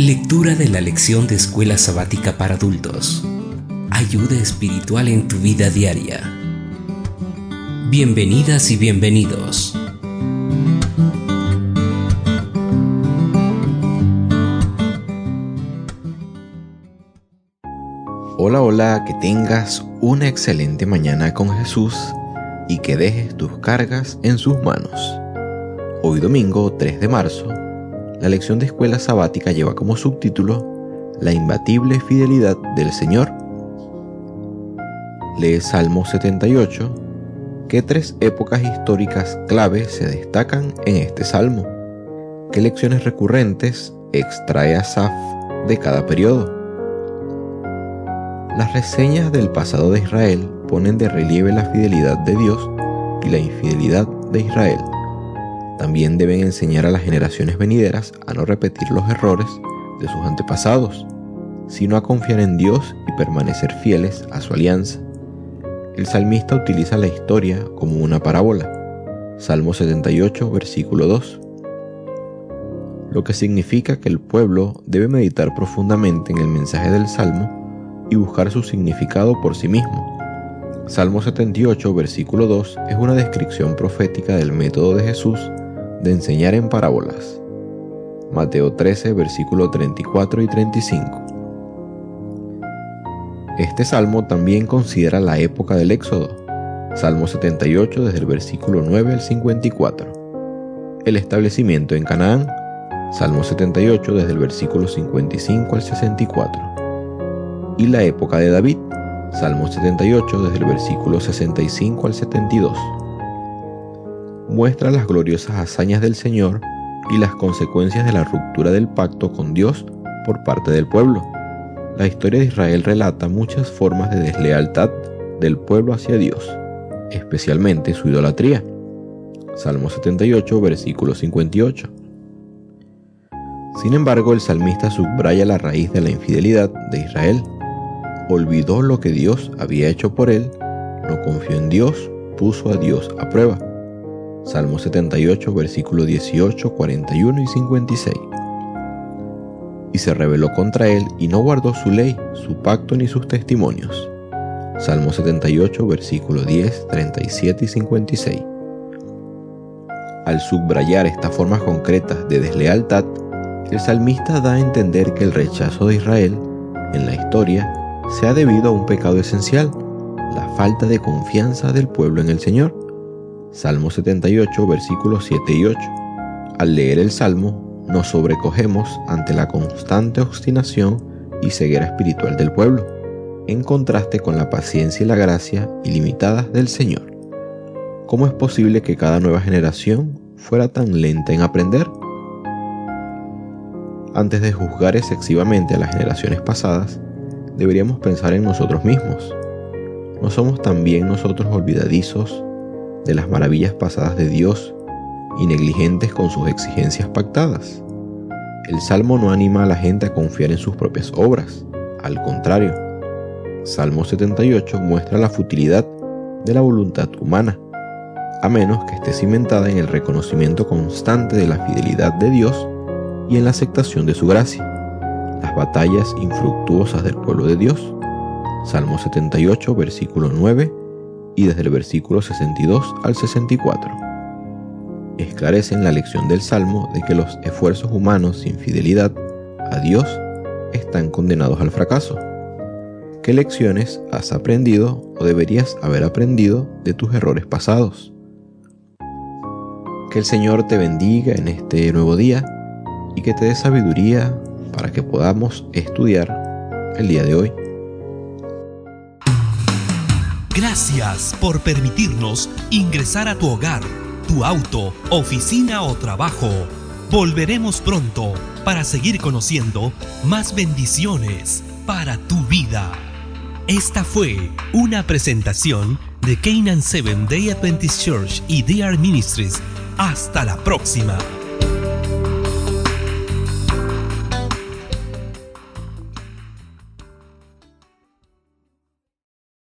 Lectura de la lección de escuela sabática para adultos. Ayuda espiritual en tu vida diaria. Bienvenidas y bienvenidos. Hola, hola, que tengas una excelente mañana con Jesús y que dejes tus cargas en sus manos. Hoy domingo 3 de marzo la lección de escuela sabática lleva como subtítulo La imbatible fidelidad del Señor. Lee Salmo 78, ¿Qué tres épocas históricas clave se destacan en este salmo? ¿Qué lecciones recurrentes extrae Asaf de cada periodo? Las reseñas del pasado de Israel ponen de relieve la fidelidad de Dios y la infidelidad de Israel. También deben enseñar a las generaciones venideras a no repetir los errores de sus antepasados, sino a confiar en Dios y permanecer fieles a su alianza. El salmista utiliza la historia como una parábola. Salmo 78, versículo 2. Lo que significa que el pueblo debe meditar profundamente en el mensaje del salmo y buscar su significado por sí mismo. Salmo 78, versículo 2 es una descripción profética del método de Jesús de enseñar en parábolas. Mateo 13, versículo 34 y 35. Este salmo también considera la época del Éxodo. Salmo 78 desde el versículo 9 al 54. El establecimiento en Canaán. Salmo 78 desde el versículo 55 al 64. Y la época de David. Salmo 78 desde el versículo 65 al 72 muestra las gloriosas hazañas del Señor y las consecuencias de la ruptura del pacto con Dios por parte del pueblo. La historia de Israel relata muchas formas de deslealtad del pueblo hacia Dios, especialmente su idolatría. Salmo 78, versículo 58. Sin embargo, el salmista subraya la raíz de la infidelidad de Israel. Olvidó lo que Dios había hecho por él, no confió en Dios, puso a Dios a prueba. Salmo 78, versículo 18, 41 y 56. Y se rebeló contra él y no guardó su ley, su pacto ni sus testimonios. Salmo 78, versículo 10, 37 y 56. Al subrayar estas formas concretas de deslealtad, el salmista da a entender que el rechazo de Israel en la historia se ha debido a un pecado esencial, la falta de confianza del pueblo en el Señor. Salmo 78, versículos 7 y 8. Al leer el Salmo, nos sobrecogemos ante la constante obstinación y ceguera espiritual del pueblo, en contraste con la paciencia y la gracia ilimitadas del Señor. ¿Cómo es posible que cada nueva generación fuera tan lenta en aprender? Antes de juzgar excesivamente a las generaciones pasadas, deberíamos pensar en nosotros mismos. ¿No somos también nosotros olvidadizos de las maravillas pasadas de Dios y negligentes con sus exigencias pactadas. El Salmo no anima a la gente a confiar en sus propias obras, al contrario. Salmo 78 muestra la futilidad de la voluntad humana, a menos que esté cimentada en el reconocimiento constante de la fidelidad de Dios y en la aceptación de su gracia. Las batallas infructuosas del pueblo de Dios. Salmo 78, versículo 9 y desde el versículo 62 al 64. Esclarecen la lección del Salmo de que los esfuerzos humanos sin fidelidad a Dios están condenados al fracaso. ¿Qué lecciones has aprendido o deberías haber aprendido de tus errores pasados? Que el Señor te bendiga en este nuevo día y que te dé sabiduría para que podamos estudiar el día de hoy. Gracias por permitirnos ingresar a tu hogar, tu auto, oficina o trabajo. Volveremos pronto para seguir conociendo más bendiciones para tu vida. Esta fue una presentación de Canaan Seven Day Adventist Church y DR Ministries. Hasta la próxima.